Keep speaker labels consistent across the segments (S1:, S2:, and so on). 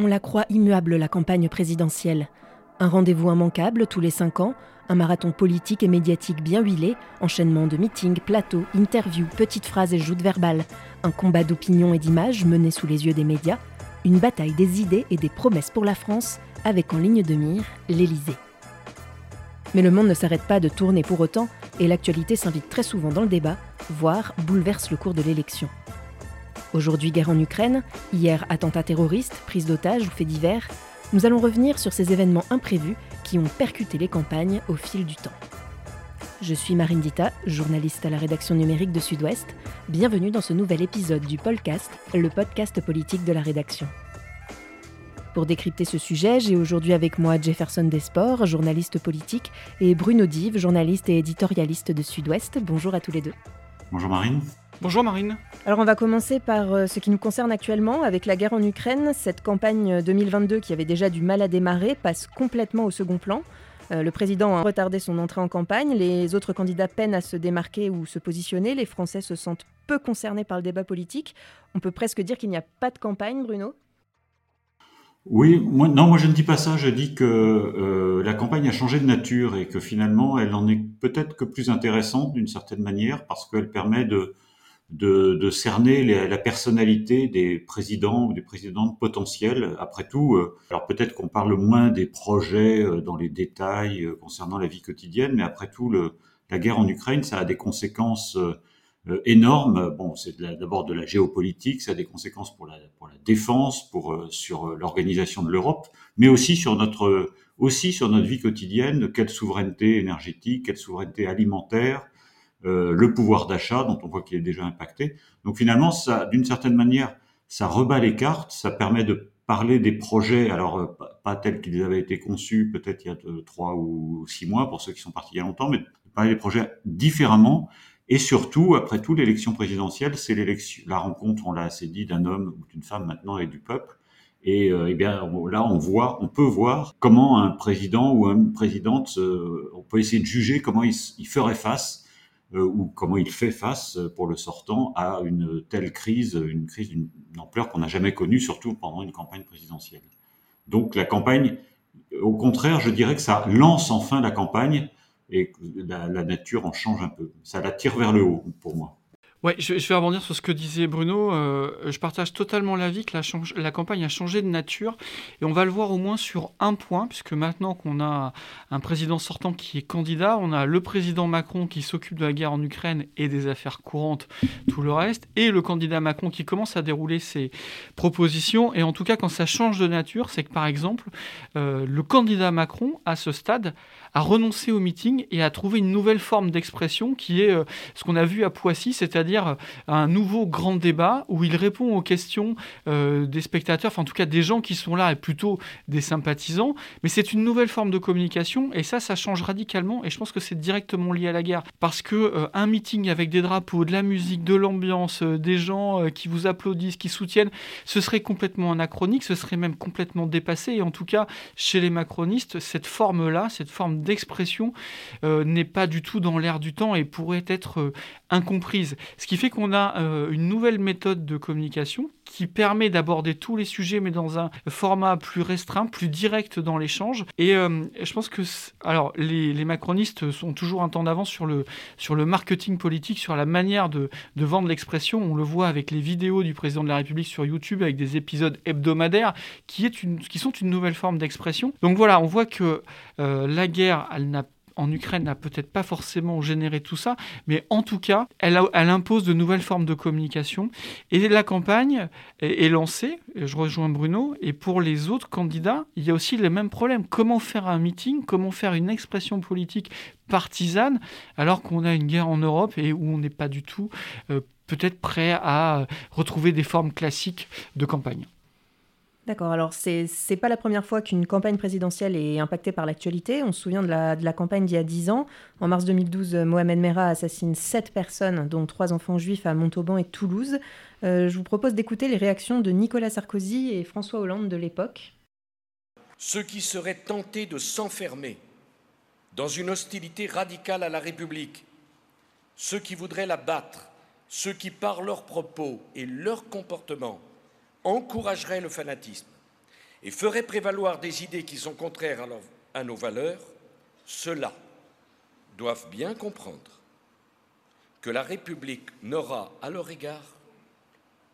S1: On la croit immuable, la campagne présidentielle. Un rendez-vous immanquable tous les cinq ans, un marathon politique et médiatique bien huilé, enchaînement de meetings, plateaux, interviews, petites phrases et joutes verbales, un combat d'opinion et d'images mené sous les yeux des médias, une bataille des idées et des promesses pour la France, avec en ligne de mire l'Élysée. Mais le monde ne s'arrête pas de tourner pour autant, et l'actualité s'invite très souvent dans le débat, voire bouleverse le cours de l'élection. Aujourd'hui, guerre en Ukraine, hier, attentat terroriste, prise d'otages ou faits divers, nous allons revenir sur ces événements imprévus qui ont percuté les campagnes au fil du temps. Je suis Marine Dita, journaliste à la rédaction numérique de Sud-Ouest. Bienvenue dans ce nouvel épisode du podcast, le podcast politique de la rédaction. Pour décrypter ce sujet, j'ai aujourd'hui avec moi Jefferson Desports, journaliste politique, et Bruno Dive, journaliste et éditorialiste de Sud-Ouest. Bonjour à tous les deux.
S2: Bonjour Marine.
S3: Bonjour Marine.
S1: Alors on va commencer par euh, ce qui nous concerne actuellement avec la guerre en Ukraine. Cette campagne 2022 qui avait déjà du mal à démarrer passe complètement au second plan. Euh, le président a retardé son entrée en campagne, les autres candidats peinent à se démarquer ou se positionner, les Français se sentent peu concernés par le débat politique. On peut presque dire qu'il n'y a pas de campagne, Bruno
S2: oui, moi, non, moi je ne dis pas ça. Je dis que euh, la campagne a changé de nature et que finalement, elle en est peut-être que plus intéressante d'une certaine manière parce qu'elle permet de, de, de cerner la personnalité des présidents ou des présidentes potentielles. Après tout, euh, alors peut-être qu'on parle moins des projets euh, dans les détails euh, concernant la vie quotidienne, mais après tout, le, la guerre en Ukraine, ça a des conséquences énormes. Bon, c'est d'abord de la géopolitique, ça a des conséquences pour la, pour la défense, pour sur l'organisation de l'Europe, mais aussi sur notre aussi sur notre vie quotidienne. Quelle souveraineté énergétique, quelle souveraineté alimentaire, euh, le pouvoir d'achat dont on voit qu'il est déjà impacté. Donc finalement, ça, d'une certaine manière, ça rebat les cartes, ça permet de parler des projets, alors euh, pas tels qu'ils avaient été conçus peut-être il y a trois ou six mois pour ceux qui sont partis il y a longtemps, mais de parler des projets différemment. Et surtout, après tout, l'élection présidentielle, c'est l'élection, la rencontre, on l'a assez dit, d'un homme ou d'une femme maintenant et du peuple. Et, euh, eh bien là, on voit, on peut voir comment un président ou une présidente, on peut essayer de juger comment il, ferait face euh, ou comment il fait face euh, pour le sortant à une telle crise, une crise d'une ampleur qu'on n'a jamais connue, surtout pendant une campagne présidentielle. Donc la campagne, au contraire, je dirais que ça lance enfin la campagne et la, la nature en change un peu. Ça la tire vers le haut pour moi.
S3: Ouais, je, vais rebondir sur ce que disait Bruno. Euh, je partage totalement l'avis que la, campagne a changé de nature. Et on va le voir au moins sur un point, puisque maintenant qu'on a un président sortant qui est candidat, on a le président Macron qui s'occupe de la guerre en Ukraine et des affaires courantes, tout le reste, et le candidat Macron qui commence à dérouler ses propositions. Et en tout cas, quand ça change de nature, c'est que par exemple, euh, le candidat Macron, à ce stade, a renoncé au meeting et a trouvé une nouvelle forme d'expression qui est euh, ce qu'on a vu à Poissy, c'est-à-dire euh, un nouveau grand débat où il répond aux questions euh, des spectateurs, enfin en tout cas des gens qui sont là et plutôt des sympathisants. Mais c'est une nouvelle forme de communication et ça, ça change radicalement et je pense que c'est directement lié à la guerre parce que un meeting avec des drapeaux, de la musique, de l'ambiance, des gens qui vous applaudissent, qui soutiennent, ce serait complètement anachronique, ce serait même complètement dépassé et en tout cas chez les macronistes, cette forme-là, cette forme d'expression euh, n'est pas du tout dans l'air du temps et pourrait être euh, incomprise. Ce qui fait qu'on a euh, une nouvelle méthode de communication qui permet d'aborder tous les sujets mais dans un format plus restreint, plus direct dans l'échange. Et je pense que alors les, macronistes sont toujours un temps d'avance sur le, sur le marketing politique, sur la manière de, de vendre l'expression. On le voit avec les vidéos du président de la République sur YouTube avec des épisodes hebdomadaires qui, est une, qui sont une nouvelle forme d'expression. Donc voilà, on voit que la guerre elle en Ukraine n'a peut-être pas forcément généré tout ça, mais en tout cas, elle, impose de nouvelles formes de communication. Et la campagne est, lancée, je rejoins Bruno, et pour les autres candidats, il y a aussi les mêmes problèmes. Comment faire un meeting, comment faire une expression politique partisane, alors qu'on a une guerre en Europe et où on n'est pas du tout euh, peut-être prêt à retrouver des formes classiques de campagne?
S1: D'accord, alors c'est n'est pas la première fois qu'une campagne présidentielle est impactée par l'actualité. On se souvient de la, de la campagne d'il y a 10 ans. En mars 2012, Mohamed Merah assassine 7 personnes, dont 3 enfants juifs à Montauban et Toulouse. Euh, je vous propose d'écouter les réactions de Nicolas Sarkozy et François Hollande de l'époque.
S4: Ceux qui seraient tentés de s'enfermer dans une hostilité radicale à la République, ceux qui voudraient la battre, ceux qui, par leurs propos et leur comportement, encouragerait le fanatisme et ferait prévaloir des idées qui sont contraires à, nos valeurs, ceux-là doivent bien comprendre que la République n'aura à leur égard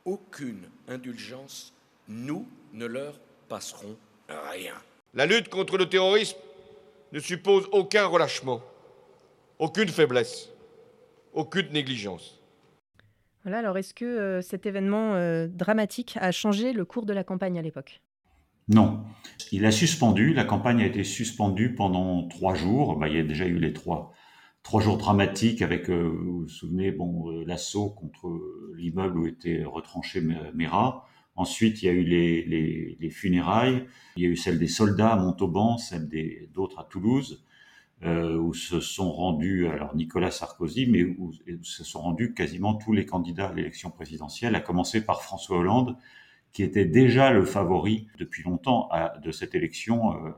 S4: aucune indulgence, nous ne leur passerons rien.
S5: La lutte contre le terrorisme ne suppose aucun relâchement, aucune faiblesse, aucune négligence.
S1: Alors est-ce que euh, cet événement euh, dramatique a changé le cours de la campagne à l'époque?
S2: Non. Il a suspendu, la campagne a été suspendue pendant trois jours. Bah, il y a déjà eu les trois, trois jours dramatiques avec, euh, vous vous souvenez, bon, l'assaut contre l'immeuble où était retranché Mera. Ensuite, il y a eu les, les, les, funérailles. Il y a eu celle des soldats à Montauban, celle d'autres à Toulouse euh, où se sont rendus, alors Nicolas Sarkozy, mais où, se sont rendus quasiment tous les candidats à l'élection présidentielle, à commencer par François Hollande, qui était déjà le favori depuis longtemps de cette élection euh,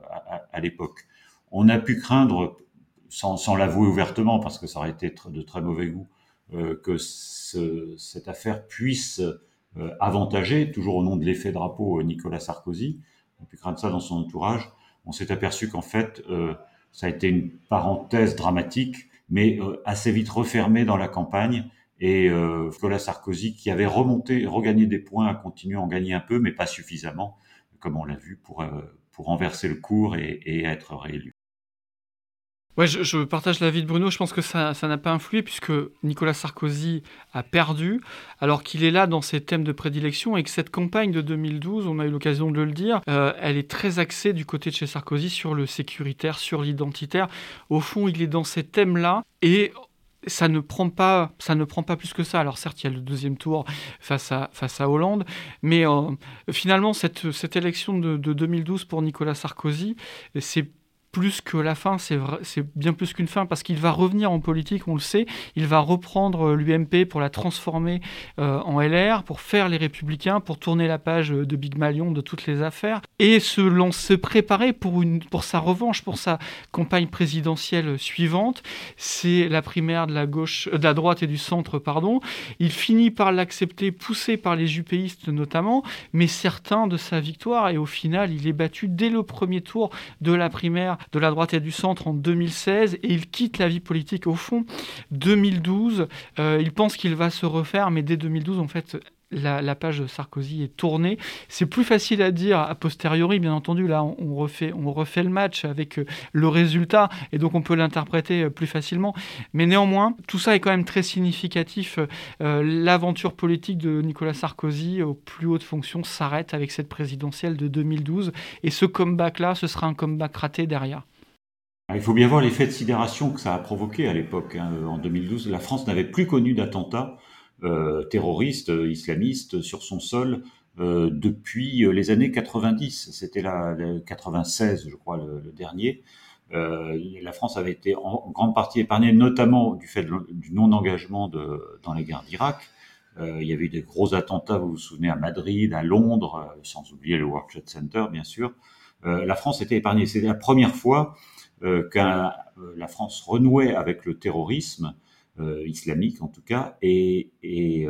S2: à, l'époque. On a pu craindre, sans, l'avouer ouvertement, parce que ça aurait été de très mauvais goût, euh, que ce, cette affaire puisse avantager, toujours au nom de l'effet drapeau, Nicolas Sarkozy. On a pu craindre ça dans son entourage. On s'est aperçu qu'en fait, ça a été une parenthèse dramatique, mais euh, assez vite refermée dans la campagne. Et euh, Nicolas Sarkozy, qui avait remonté, regagné des points, a continué à en gagner un peu, mais pas suffisamment, comme on l'a vu, pour, euh, pour renverser le cours et, et être réélu.
S3: Ouais, je, je, partage l'avis de Bruno. Je pense que ça n'a pas influé puisque Nicolas Sarkozy a perdu, alors qu'il est là dans ses thèmes de prédilection et que cette campagne de 2012, on a eu l'occasion de le dire, euh, elle est très axée du côté de chez Sarkozy sur le sécuritaire, sur l'identitaire. Au fond, il est dans ces thèmes-là et ça ne prend pas ça ne prend pas plus que ça alors certes il y a le deuxième tour face à Hollande mais euh, finalement cette élection de 2012 pour Nicolas Sarkozy c'est plus que la fin, c'est bien plus qu'une fin, parce qu'il va revenir en politique, on le sait, il va reprendre euh, l'UMP pour la transformer euh, en LR, pour faire les républicains, pour tourner la page euh, de Big Malion de toutes les affaires, et se, se préparer pour, sa revanche, pour sa campagne présidentielle suivante. C'est la primaire de la gauche, de la droite et du centre, pardon. Il finit par l'accepter, poussé par les jupéistes notamment, mais certain de sa victoire, et au final, il est battu dès le premier tour de la primaire de la droite et du centre en 2016 et il quitte la vie politique au fond 2012. Euh, il pense qu'il va se refaire, mais dès 2012, en fait, la, page de Sarkozy est tournée. C'est plus facile à dire a posteriori, bien entendu. Là, on, refait, le match avec euh, le résultat et donc on peut l'interpréter euh, plus facilement. Mais néanmoins, tout ça est quand même très significatif. L'aventure politique de Nicolas Sarkozy aux plus hautes fonctions s'arrête avec cette présidentielle de 2012 et ce comeback-là, ce sera un comeback raté derrière.
S2: Il faut bien voir l'effet de sidération que ça a provoqué à l'époque. Hein. En 2012, la France n'avait plus connu d'attentats euh, terroristes, euh, islamistes sur son sol euh, depuis les années 90. C'était la, 96, je crois, le, dernier. Euh, la France avait été en grande partie épargnée, notamment du fait du non-engagement dans les guerres d'Irak. Euh, il y avait eu des gros attentats, vous vous souvenez, à Madrid, à Londres, sans oublier le World Trade Center, bien sûr. la France était épargnée. C'était la première fois que la France renouait avec le terrorisme islamique en tout cas, et, et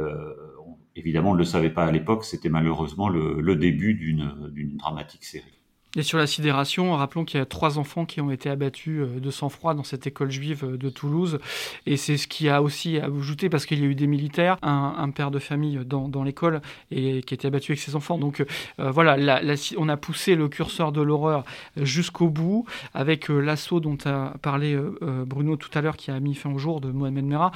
S2: évidemment on ne le savait pas à l'époque, c'était malheureusement le, le début d'une dramatique série.
S3: Et sur la sidération, rappelons qu'il y a trois enfants qui ont été abattus euh, de sang-froid dans cette école juive euh, de Toulouse. Et c'est ce qui a aussi ajouté, parce qu'il y a eu des militaires, un, père de famille dans, l'école et qui a été abattu avec ses enfants. Donc euh, voilà, on a poussé le curseur de l'horreur jusqu'au bout, avec l'assaut dont a parlé Bruno tout à l'heure, qui a mis fin au jour de Mohamed Merah.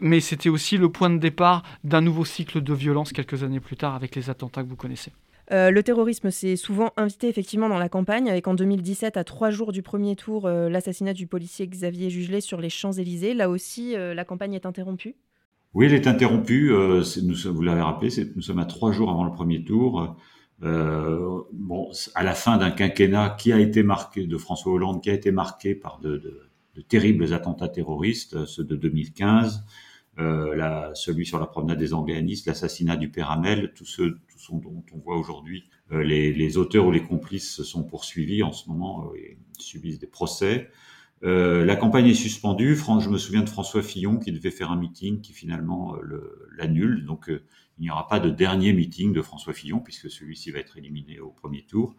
S3: Mais c'était aussi le point de départ d'un nouveau cycle de violence quelques années plus tard, avec les attentats que vous connaissez.
S1: Euh, le terrorisme s'est souvent invité effectivement dans la campagne, avec en 2017, à trois jours du premier tour, euh, l'assassinat du policier Xavier Jugelet sur les Champs-Élysées. Là aussi, euh, la campagne est interrompue?
S2: Oui, elle est interrompue. Vous l'avez rappelé, nous sommes à trois jours avant le premier tour. Bon, à la fin d'un quinquennat qui a été marqué, de François Hollande, qui a été marqué par de terribles attentats terroristes, ceux de 2015, euh, celui sur la promenade des Anglais l'assassinat du père Hamel, tous ceux tout dont on voit aujourd'hui euh, les, les, auteurs ou les complices sont poursuivis en ce moment euh, et subissent des procès. Euh, la campagne est suspendue. je me souviens de François Fillon qui devait faire un meeting qui finalement l'annule. Donc il n'y aura pas de dernier meeting de François Fillon puisque celui-ci va être éliminé au premier tour.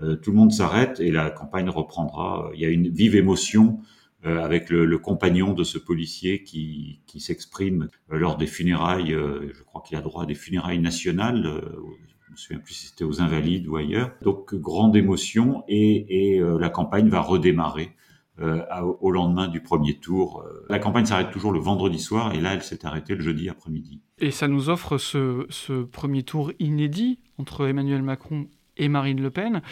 S2: Euh, tout le monde s'arrête et la campagne reprendra. Il y a une vive émotion euh, avec le, compagnon de ce policier qui, qui s'exprime lors des funérailles. je crois qu'il a droit à des funérailles nationales. je me souviens plus si c'était aux Invalides ou ailleurs. Donc grande émotion et, la campagne va redémarrer euh, au lendemain du premier tour. Euh, la campagne s'arrête toujours le vendredi soir et là, elle s'est arrêtée le jeudi après-midi.
S3: Et ça nous offre ce, ce premier tour inédit entre Emmanuel Macron et Marine Le Pen.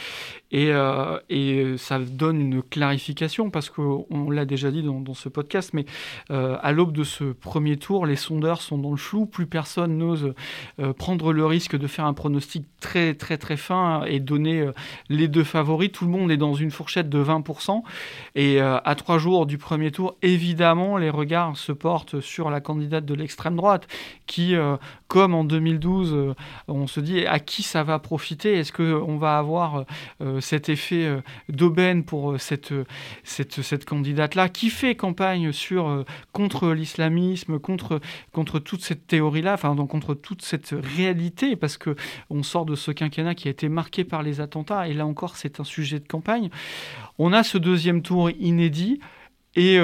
S3: Et, euh, et ça donne une clarification, parce qu'on l'a déjà dit dans, ce podcast, mais euh, à l'aube de ce premier tour, les sondeurs sont dans le flou, plus personne n'ose euh, prendre le risque de faire un pronostic très très très fin et donner les deux favoris. Tout le monde est dans une fourchette de 20%. Et à trois jours du premier tour, évidemment, les regards se portent sur la candidate de l'extrême droite, qui, comme en 2012, on se dit à qui ça va profiter? Est-ce que on va avoir euh, cet effet euh, d'aubaine pour euh, cette, candidate-là, qui fait campagne sur, contre l'islamisme, contre, toute cette théorie-là, enfin, donc, contre toute cette réalité, parce que on sort de ce quinquennat qui a été marqué par les attentats, et là encore, c'est un sujet de campagne. On a ce deuxième tour inédit. Et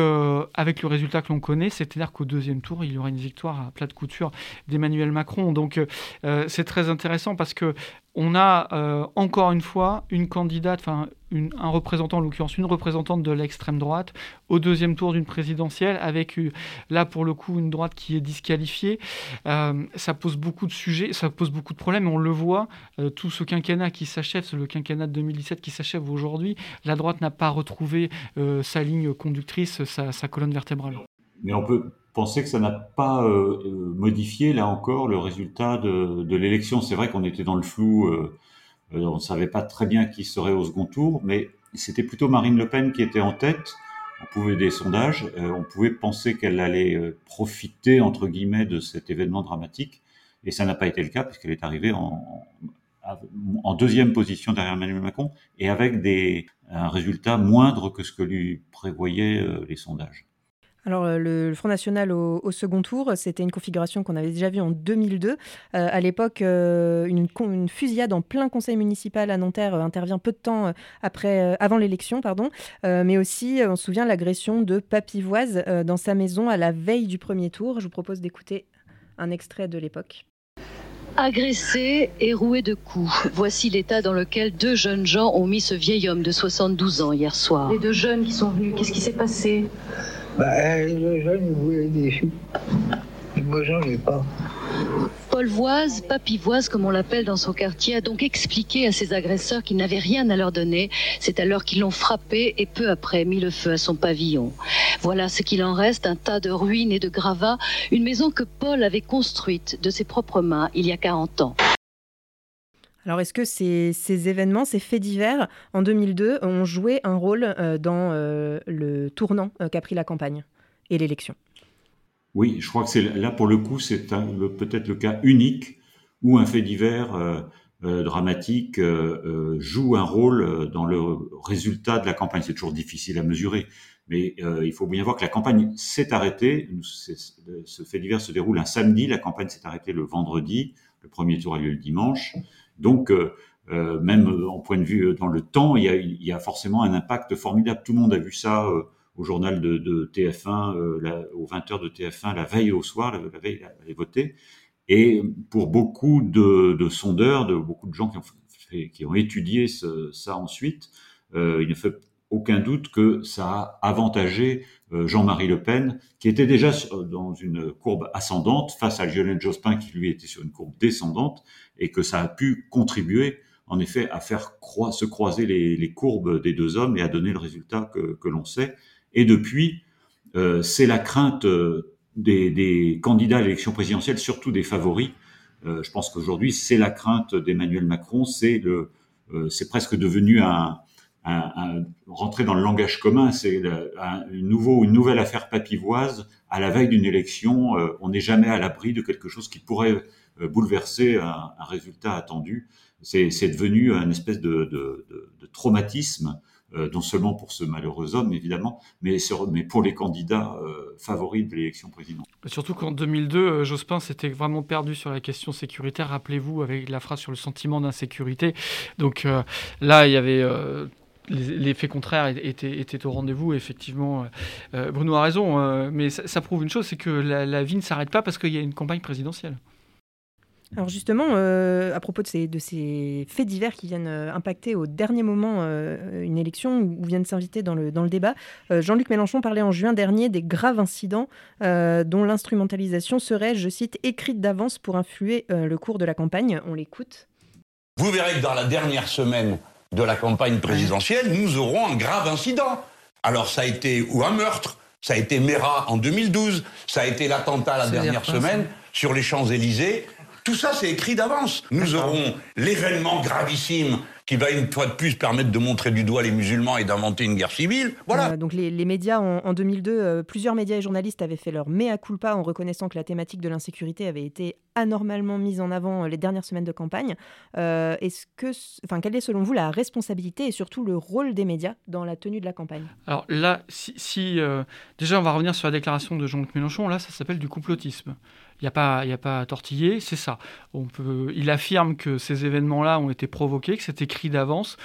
S3: avec le résultat que l'on connaît, c'est-à-dire qu'au deuxième tour, il y aura une victoire à plat de couture d'Emmanuel Macron. Donc c'est très intéressant parce que on a euh, encore une fois une candidate, enfin un représentant, en l'occurrence une représentante de l'extrême droite, au deuxième tour d'une présidentielle, avec là pour le coup une droite qui est disqualifiée. ça pose beaucoup de sujets, ça pose beaucoup de problèmes. On le voit, tout ce quinquennat qui s'achève, le quinquennat de 2017 qui s'achève aujourd'hui, la droite n'a pas retrouvé sa ligne conductrice sa, colonne vertébrale.
S2: Mais on peut penser que ça n'a pas euh, euh, modifié, là encore, le résultat de, l'élection. C'est vrai qu'on était dans le flou, euh, on ne savait pas très bien qui serait au second tour, mais c'était plutôt Marine Le Pen qui était en tête. On pouvait des sondages, on pouvait penser qu'elle allait profiter entre guillemets de cet événement dramatique, et ça n'a pas été le cas puisqu'elle est arrivée en, en deuxième position derrière Emmanuel Macron et avec des, un résultat moindre que ce que lui prévoyaient euh, les sondages.
S1: Alors, euh, le, Front National au, second tour, c'était une configuration qu'on avait déjà vue en 2002. Euh, à l'époque, une, une, fusillade en plein conseil municipal à Nanterre intervient peu de temps après, avant l'élection, pardon. mais aussi, on se souvient l'agression de Papivoise dans sa maison à la veille du premier tour. Je vous propose d'écouter un extrait de l'époque.
S6: Agressé et roué de coups. Voici l'état dans lequel deux jeunes gens ont mis ce vieil homme de 72 ans hier soir.
S7: Les deux jeunes qui sont venus, qu'est-ce qui s'est passé?
S8: Bah, voulaient des. Moi, j'en ai pas.
S6: Paul Voise, Papivoise comme on l'appelle dans son quartier, a donc expliqué à ses agresseurs qu'ils n'avaient rien à leur donner. C'est alors qu'ils l'ont frappé et peu après mis le feu à son pavillon. Voilà ce qu'il en reste, un tas de ruines et de gravats, une maison que Paul avait construite de ses propres mains il y a 40 ans.
S1: Alors, est-ce que ces, événements, ces faits divers, en 2002, ont joué un rôle euh, dans euh, le tournant euh, qu'a pris la campagne et l'élection?
S2: Oui, je crois que c'est là pour le coup, c'est peut-être le cas unique où un fait divers dramatique joue un rôle dans le résultat de la campagne. C'est toujours difficile à mesurer, mais il faut bien voir que la campagne s'est arrêtée. Ce fait divers se déroule un samedi, la campagne s'est arrêtée le vendredi, le premier tour a lieu le dimanche. Donc même en point de vue dans le temps, il y, a, forcément un impact formidable. Tout le monde a vu ça au journal de, de TF1, euh, aux 20h de TF1, la veille au soir, la, veille, elle allait voter. Et pour beaucoup de, de, sondeurs, de beaucoup de gens qui ont, étudié ça ensuite, euh, il ne fait aucun doute que ça a avantagé euh, Jean-Marie Le Pen, qui était déjà dans une courbe ascendante face à Lionel Jospin, qui lui était sur une courbe descendante, et que ça a pu contribuer, en effet, à faire se croiser les, courbes des deux hommes et à donner le résultat que, l'on sait. Et depuis, euh, c'est la crainte euh, des, candidats à l'élection présidentielle, surtout des favoris. Euh, je pense qu'aujourd'hui, c'est la crainte d'Emmanuel Macron. Euh, c'est presque devenu un, rentrer dans le langage commun. C'est un, une, une nouvelle affaire papivoise à la veille d'une élection. Euh, on n'est jamais à l'abri de quelque chose qui pourrait bouleverser un, résultat attendu. C'est devenu un espèce de, traumatisme euh, non seulement pour ce malheureux homme, évidemment, mais, pour les candidats euh, favoris de l'élection présidentielle.
S3: Surtout qu'en 2002, euh, Jospin s'était vraiment perdu sur la question sécuritaire, rappelez-vous, avec la phrase sur le sentiment d'insécurité. Donc là, il y avait l'effet contraire était, était, au rendez-vous. Effectivement, Bruno a raison, mais ça, prouve une chose, c'est que la vie ne s'arrête pas parce qu'il y a une campagne présidentielle.
S1: Alors justement, euh, à propos de ces, de ces, faits divers qui viennent euh, impacter au dernier moment euh, une élection ou viennent s'inviter dans le, dans le débat, Jean-Luc Mélenchon parlait en juin dernier des graves incidents dont l'instrumentalisation serait, je cite, écrite d'avance pour influer le cours de la campagne. On l'écoute.
S9: Vous verrez que dans la dernière semaine de la campagne présidentielle, nous aurons un grave incident. Alors ça a été ou un meurtre, ça a été Mera en 2012, ça a été l'attentat la dernière semaine sur les Champs-Élysées. Tout ça, c'est écrit d'avance. Nous aurons l'événement gravissime qui va une fois de plus permettre de montrer du doigt les musulmans et d'inventer une guerre civile. Voilà.
S1: Euh, donc les, médias, en, 2002, euh, plusieurs médias et journalistes avaient fait leur mea culpa en reconnaissant que la thématique de l'insécurité avait été anormalement mise en avant euh, les dernières semaines de campagne. est-ce que, enfin, quelle est selon vous la responsabilité et surtout le rôle des médias dans la tenue de la campagne?
S3: Alors là, si, déjà on va revenir sur la déclaration de Jean-Luc Mélenchon, là ça s'appelle du complotisme. Il n'y a, pas, à tortiller, c'est ça. Il affirme que ces événements-là ont été provoqués, que c'est écrit d'avance.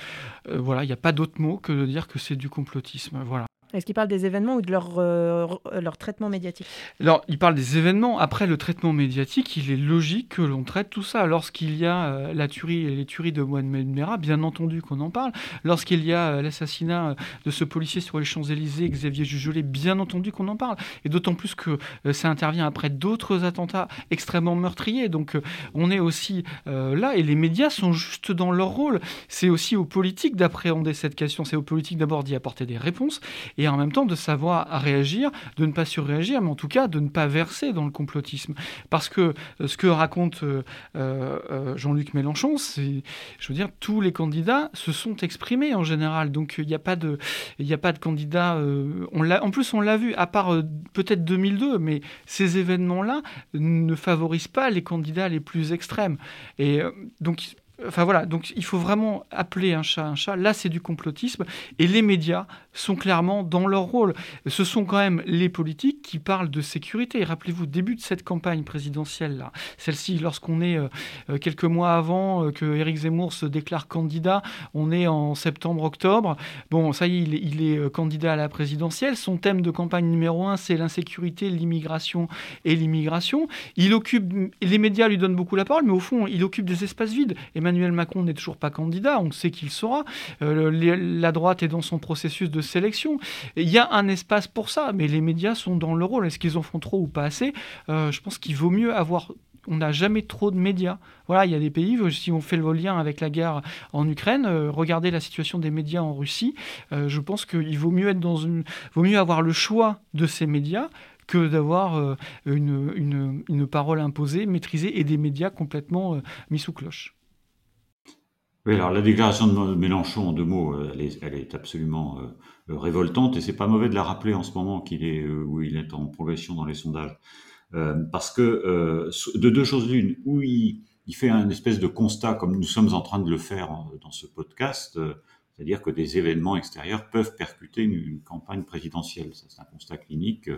S3: Euh, voilà, il n'y a pas d'autre mot que de dire que c'est du complotisme. Voilà.
S1: Est-ce qu'il parle des événements ou de leur, euh, leur traitement médiatique?
S3: Alors, il parle des événements. Après, le traitement médiatique, il est logique que l'on traite tout ça. Lorsqu'il y a euh, la tuerie et les tueries de Mohamed Merah, bien entendu qu'on en parle. Lorsqu'il y a euh, l'assassinat de ce policier sur les Champs-Élysées, Xavier Jujolet, bien entendu qu'on en parle. Et d'autant plus que ça intervient après d'autres attentats extrêmement meurtriers. Donc, on est aussi là. Et les médias sont juste dans leur rôle. C'est aussi aux politiques d'appréhender cette question. C'est aux politiques d'abord d'y apporter des réponses et en même temps de savoir réagir, de ne pas surréagir, mais en tout cas de ne pas verser dans le complotisme. Parce que euh, ce que raconte euh, euh, Jean-Luc Mélenchon, c'est, je veux dire, tous les candidats se sont exprimés en général. Donc il n'y a pas de, il a pas de candidat. on l'a, en plus, on l'a vu, à part peut-être 2002, mais ces événements-là ne favorisent pas les candidats les plus extrêmes. Et donc Enfin voilà, donc il faut vraiment appeler un chat un chat. Là, c'est du complotisme. Et les médias sont clairement dans leur rôle. Ce sont quand même les politiques qui parlent de sécurité. Rappelez-vous, début de cette campagne présidentielle, là, celle-ci, lorsqu'on est euh, euh, quelques mois avant euh, que Éric Zemmour se déclare candidat, on est en septembre-octobre. Bon, ça y est, il est, candidat à la présidentielle. Son thème de campagne numéro un, c'est l'insécurité, l'immigration et l'immigration. Il occupe, les médias lui donnent beaucoup la parole, mais au fond, il occupe des espaces vides. Et Emmanuel Macron n'est toujours pas candidat, on sait qu'il sera. Euh, la droite est dans son processus de sélection. Il y a un espace pour ça, mais les médias sont dans le rôle. Est-ce qu'ils en font trop ou pas assez? Euh, Je pense qu'il vaut mieux avoir on n'a jamais trop de médias. Voilà, il y a des pays, si on fait le lien avec la guerre en Ukraine, euh, regardez la situation des médias en Russie. je pense qu'il vaut mieux vaut mieux avoir le choix de ces médias que d'avoir une, une, parole imposée, maîtrisée et des médias complètement mis sous cloche.
S2: Alors la déclaration de Mélenchon, en deux mots, euh, elle est, absolument euh, euh, révoltante et c'est pas mauvais de la rappeler en ce moment qu'il est où il est en progression dans les sondages, parce que de deux choses l'une, où il, fait un espèce de constat comme nous sommes en train de le faire dans ce podcast, c'est-à-dire que des événements extérieurs peuvent percuter une, campagne présidentielle. C'est un constat clinique.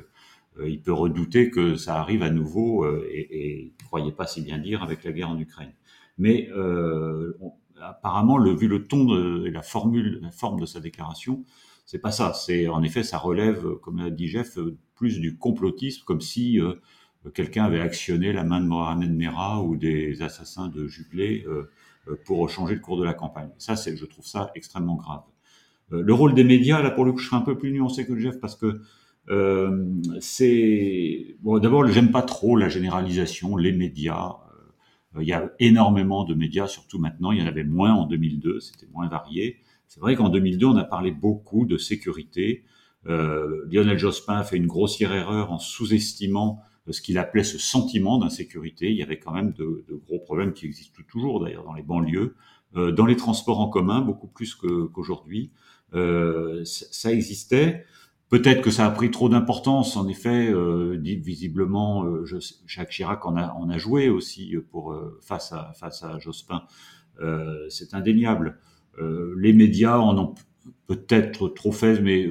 S2: il peut redouter que ça arrive à nouveau et, et croyez pas si bien dire avec la guerre en Ukraine. Mais apparemment, le, vu le ton et la formule, la forme de sa déclaration, c'est pas ça. C'est en effet, ça relève, comme l'a dit Jeff, plus du complotisme, comme si euh, quelqu'un avait actionné la main de Mohamed Merah ou des assassins de Jubilee euh, euh, pour changer le cours de la campagne. Ça, c'est, je trouve ça extrêmement grave. le rôle des médias, là, pour le coup, je serais un peu plus nuancé que Jeff parce que c'est bon. D'abord, j'aime pas trop la généralisation, les médias. Euh, il y a énormément de médias, surtout maintenant. Il y en avait moins en 2002, c'était moins varié. C'est vrai qu'en 2002, on a parlé beaucoup de sécurité. Euh, Lionel Jospin a fait une grossière erreur en sous-estimant ce qu'il appelait ce sentiment d'insécurité. Il y avait quand même de, de, gros problèmes qui existent toujours d'ailleurs dans les banlieues, euh, dans les transports en commun beaucoup plus qu'aujourd'hui. euh, ça existait. Peut-être que ça a pris trop d'importance. En effet, euh, visiblement, euh, Jacques Chirac en a, en a joué aussi pour euh, face à face à Jospin. Euh, c'est indéniable. les médias en ont peut-être trop faible, mais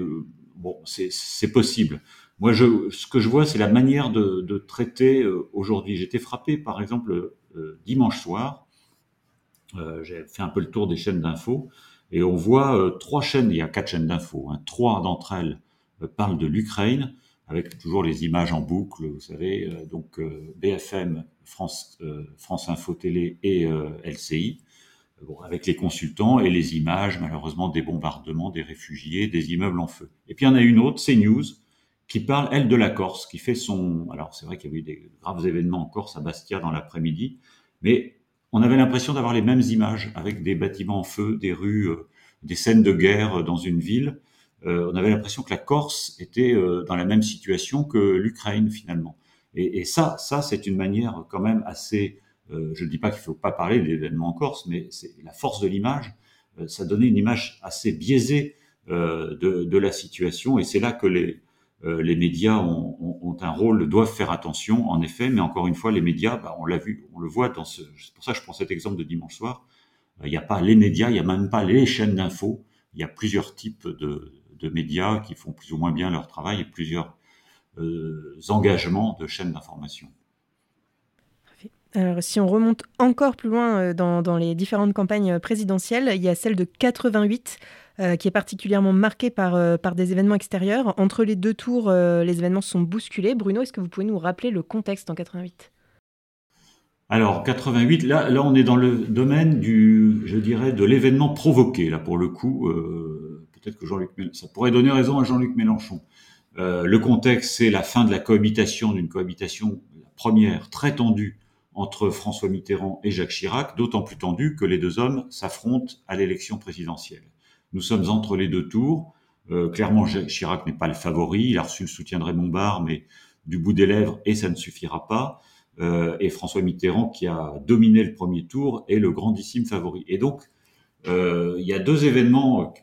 S2: bon, c'est possible. Moi, je, ce que je vois, c'est la manière de, de traiter aujourd'hui. J'étais frappé, par exemple, dimanche soir, j'ai fait un peu le tour des chaînes d'infos, et on voit trois chaînes, il y a quatre chaînes d'infos, hein, trois d'entre elles parlent de l'Ukraine, avec toujours les images en boucle, vous savez, euh, donc euh, BFM, France, euh, France Info Télé et LCI, avec les consultants et les images, malheureusement, des bombardements, des réfugiés, des immeubles en feu. Et puis il y en a une autre, CNews, qui parle, elle, de la Corse, qui fait son... Alors c'est vrai qu'il y a eu des graves événements en Corse, à Bastia, dans l'après-midi, mais on avait l'impression d'avoir les mêmes images, avec des bâtiments en feu, des rues, des scènes de guerre dans une ville, on avait l'impression que la Corse était euh, dans la même situation que l'Ukraine finalement. Et, et, ça, ça c'est une manière quand même assez. Euh, je ne dis pas qu'il ne faut pas parler d'événements en Corse, mais c'est la force de l'image. ça donnait une image assez biaisée de, de, la situation, et c'est là que les, les médias ont, ont, ont, un rôle, doivent faire attention, en effet. Mais encore une fois, les médias, bah, on l'a vu, on le voit dans ce. C'est pour ça que je prends cet exemple de dimanche soir. Il n'y a pas les médias, il n'y a même pas les chaînes d'infos. Il y a plusieurs types de, de médias qui font plus ou moins bien leur travail et plusieurs euh, engagements de chaînes d'information.
S1: Alors, si on remonte encore plus loin euh, dans, les différentes campagnes présidentielles, il y a celle de 88 euh, qui est particulièrement marquée par, par des événements extérieurs. Entre les deux tours, les événements sont bousculés. Bruno, est-ce que vous pouvez nous rappeler le contexte en 88
S2: alors 88, là, là on est dans le domaine du, je dirais, de l'événement provoqué. Là pour le coup, que Jean-Luc, ça pourrait donner raison à Jean-Luc Mélenchon. Euh, le contexte, c'est la fin de la cohabitation, d'une cohabitation la première très tendue entre François Mitterrand et Jacques Chirac, d'autant plus tendue que les deux hommes s'affrontent à l'élection présidentielle. Nous sommes entre les deux tours. Euh, clairement, Jacques Chirac n'est pas le favori. Il a reçu le soutien de Raymond Barre, mais du bout des lèvres, et ça ne suffira pas. Euh, et François Mitterrand, qui a dominé le premier tour, est le grandissime favori. Et donc, euh, il y a deux événements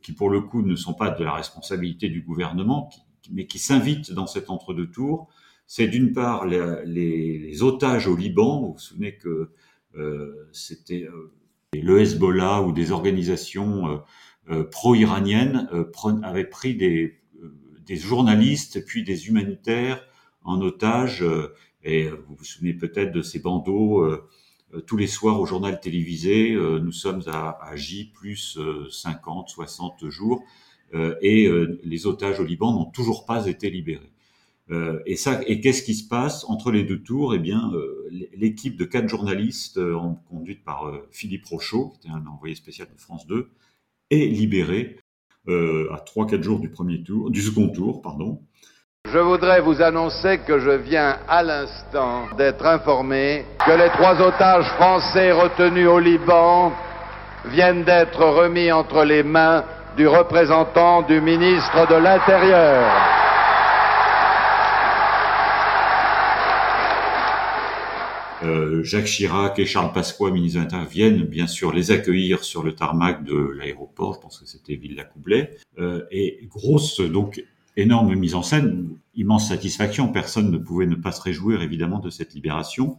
S2: qui, pour le coup, ne sont pas de la responsabilité du gouvernement, mais qui s'invitent dans cet entre-deux tours. C'est d'une part les, otages au Liban. Vous vous souvenez que euh, c'était euh, le Hezbollah ou des organisations pro-iraniennes avaient pris des, des journalistes puis des humanitaires en otage. et vous vous souvenez peut-être de ces bandeaux euh, tous les soirs au journal télévisé. Euh, nous sommes à, J plus 50, euh, 60 jours et les otages au Liban n'ont toujours pas été libérés. et qu'est-ce qui se passe entre les deux tours? Eh bien, l'équipe de quatre journalistes, conduite par Philippe Rochaud, qui était un envoyé spécial de France 2, est libérée à trois, quatre jours du premier tour, du second tour, pardon.
S10: Je voudrais vous annoncer que je viens à l'instant d'être informé que les trois otages français retenus au Liban viennent d'être remis entre les mains du représentant du ministre de l'Intérieur.
S2: Euh, Jacques Chirac et Charles Pasqua, ministre de l'Intérieur, viennent bien sûr les accueillir sur le tarmac de l'aéroport, je pense que c'était Villa-Coublet, euh, et grosse donc énorme mise en scène, immense satisfaction. Personne ne pouvait ne pas se réjouir évidemment de cette libération.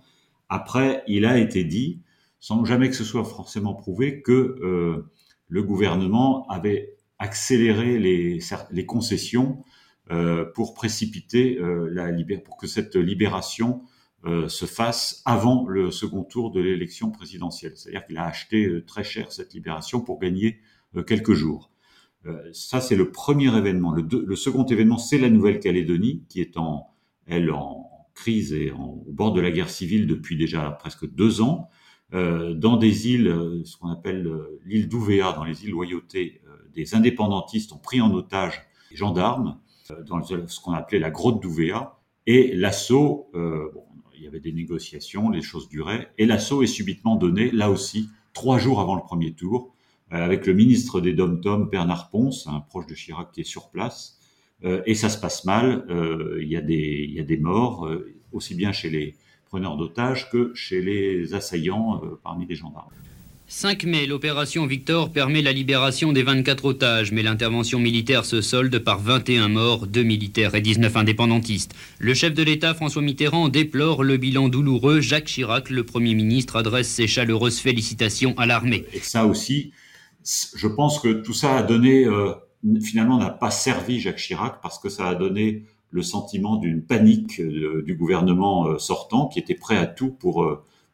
S2: Après, il a été dit, sans jamais que ce soit forcément prouvé, que euh, le gouvernement avait accéléré les, concessions euh, pour précipiter euh, la pour que cette libération se fasse avant le second tour de l'élection présidentielle. C'est-à-dire qu'il a acheté très cher cette libération pour gagner quelques jours. Euh, ça, c'est le premier événement. Le, second événement, c'est la Nouvelle-Calédonie, qui est en, elle, en crise et au bord de la guerre civile depuis déjà presque deux ans, euh, dans des îles, euh, ce qu'on appelle l'île d'Ouvéa, dans les îles Loyauté, des indépendantistes ont pris en otage des gendarmes, dans ce qu'on appelait la grotte d'Ouvéa, et l'assaut, bon, il y avait des négociations, les choses duraient, et l'assaut est subitement donné, là aussi, trois jours avant le premier tour, avec le ministre des Dom-Tom, Bernard Ponce, un proche de Chirac qui est sur place. Euh, et ça se passe mal. Euh, il y, a des, il y a des morts, aussi bien chez les preneurs d'otages que chez les assaillants parmi les gendarmes.
S11: 5 mai, l'opération Victor permet la libération des 24 otages, mais l'intervention militaire se solde par 21 morts, 2 militaires et 19 indépendantistes. Le chef de l'État, François Mitterrand, déplore le bilan douloureux. Jacques Chirac, le Premier ministre, adresse ses chaleureuses félicitations à l'armée.
S2: Et ça aussi, je pense que tout ça a donné, euh, finalement, n'a pas servi Jacques Chirac parce que ça a donné le sentiment d'une panique euh, du gouvernement euh, sortant qui était prêt à tout pour,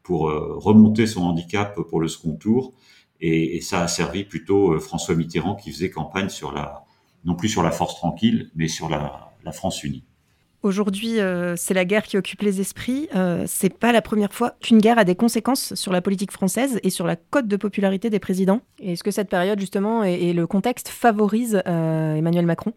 S2: pour remonter son handicap pour le second tour. Et, ça a servi plutôt François Mitterrand qui faisait campagne sur la, non plus sur la force tranquille, mais sur la France unie.
S1: Aujourd'hui, euh, c'est la guerre qui occupe les esprits. Euh, c'est pas la première fois qu'une guerre a des conséquences sur la politique française et sur la cote de popularité des présidents. Est-ce que cette période, justement, et, le contexte favorise euh, Emmanuel Macron?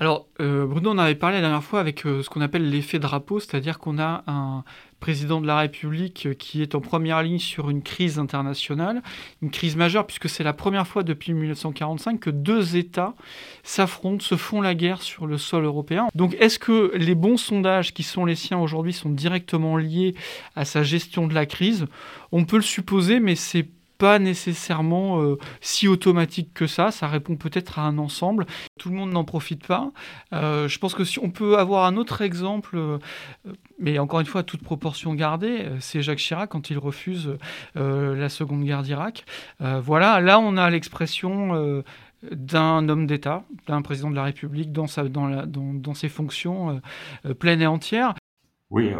S3: Alors, euh, Bruno, on avait parlé la dernière fois avec ce qu'on appelle l'effet drapeau, c'est-à-dire qu'on a un président de la République qui est en première ligne sur une crise internationale, une crise majeure, puisque c'est la première fois depuis 1945 que deux États s'affrontent, se font la guerre sur le sol européen. Donc, est-ce que les bons sondages qui sont les siens aujourd'hui sont directement liés à sa gestion de la crise? On peut le supposer, mais c'est pas nécessairement euh, si automatique que ça. Ça répond peut-être à un ensemble. Tout le monde n'en profite pas. Euh, je pense que si on peut avoir un autre exemple, euh, mais encore une fois, toute proportion gardée, c'est Jacques Chirac quand il refuse la Seconde Guerre d'Irak. voilà, là on a l'expression d'un homme d'État, d'un président de la République dans, sa, dans, la, dans, ses fonctions pleines et entières.
S2: Oui,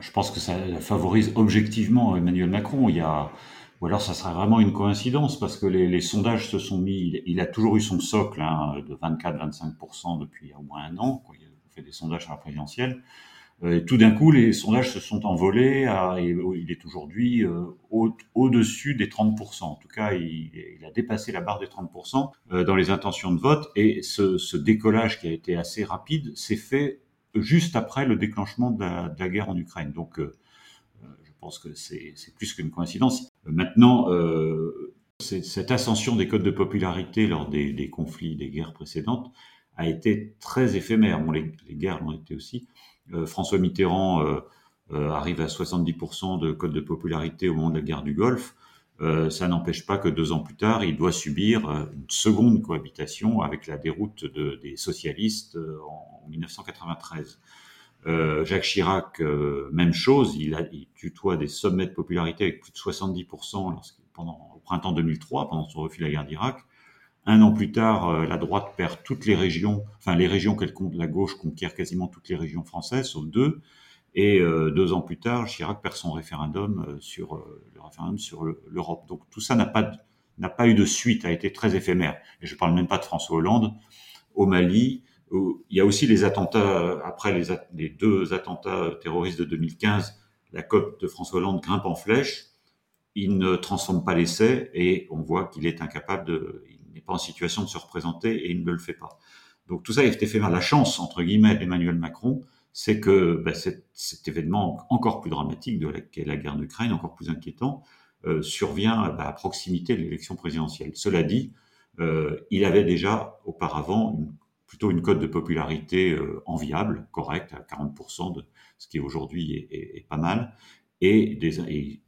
S2: je pense que ça favorise objectivement Emmanuel Macron. Il y a ou alors ça serait vraiment une coïncidence parce que les, sondages se sont mis. Il, a toujours eu son socle hein, de 24-25% depuis au moins un an. Quoi. Il a fait des sondages à la présidentielle. Euh, et tout d'un coup, les sondages se sont envolés. À, il est aujourd'hui euh, au-dessus des 30%. En tout cas, il, a dépassé la barre des 30% euh, dans les intentions de vote. Et ce, ce, décollage qui a été assez rapide s'est fait juste après le déclenchement de la, de la guerre en Ukraine. Donc euh, pense que c'est plus qu'une coïncidence. Maintenant, euh, cette ascension des codes de popularité lors des, conflits, des guerres précédentes, a été très éphémère. Bon, les, guerres l'ont été aussi. Euh, François Mitterrand euh, arrive à 70% de codes de popularité au moment de la guerre du Golfe. ça n'empêche pas que deux ans plus tard, il doit subir une seconde cohabitation avec la déroute des socialistes en 1993. Euh, Jacques Chirac, euh, même chose, il, tutoie des sommets de popularité avec plus de 70% pendant, au printemps 2003, pendant son refus de la guerre d'Irak. Un an plus tard, euh, la droite perd toutes les régions, enfin les régions qu'elle compte, la gauche conquiert quasiment toutes les régions françaises, sauf deux. Et deux ans plus tard, Chirac perd son référendum sur le référendum sur l'Europe. Donc tout ça n'a pas n'a pas eu de suite, a été très éphémère. Et je parle même pas de François Hollande au Mali il y a aussi les attentats, après les, deux attentats terroristes de 2015, la cote de François Hollande grimpe en flèche, il ne transforme pas l'essai et on voit qu'il est incapable il n'est pas en situation de se représenter et il ne le fait pas. Donc tout ça est éphémère. La chance, entre guillemets, d'Emmanuel Macron, c'est que ben, cet, événement encore plus dramatique de la, la guerre d'Ukraine, encore plus inquiétant, euh, survient ben, à proximité de l'élection présidentielle. Cela dit, euh, il avait déjà auparavant une plutôt une cote de popularité euh, enviable, correcte, à 40% de ce qui aujourd'hui est, pas mal. Et,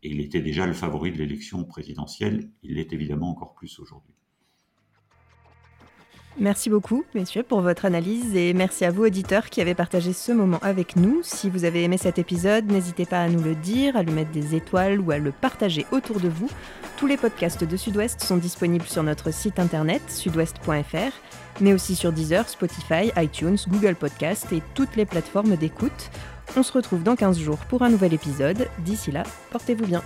S2: il était déjà le favori de l'élection présidentielle. Il l'est évidemment encore plus aujourd'hui.
S1: Merci beaucoup, messieurs, pour votre analyse et merci à vous, auditeurs, qui avez partagé ce moment avec nous. Si vous avez aimé cet épisode, n'hésitez pas à nous le dire, à lui mettre des étoiles ou à le partager autour de vous. Tous les podcasts de Sud-Ouest sont disponibles sur notre site internet sudouest.fr mais aussi sur Deezer, Spotify, iTunes, Google Podcast et toutes les plateformes d'écoute. On se retrouve dans 15 jours pour un nouvel épisode. D'ici là, portez-vous bien.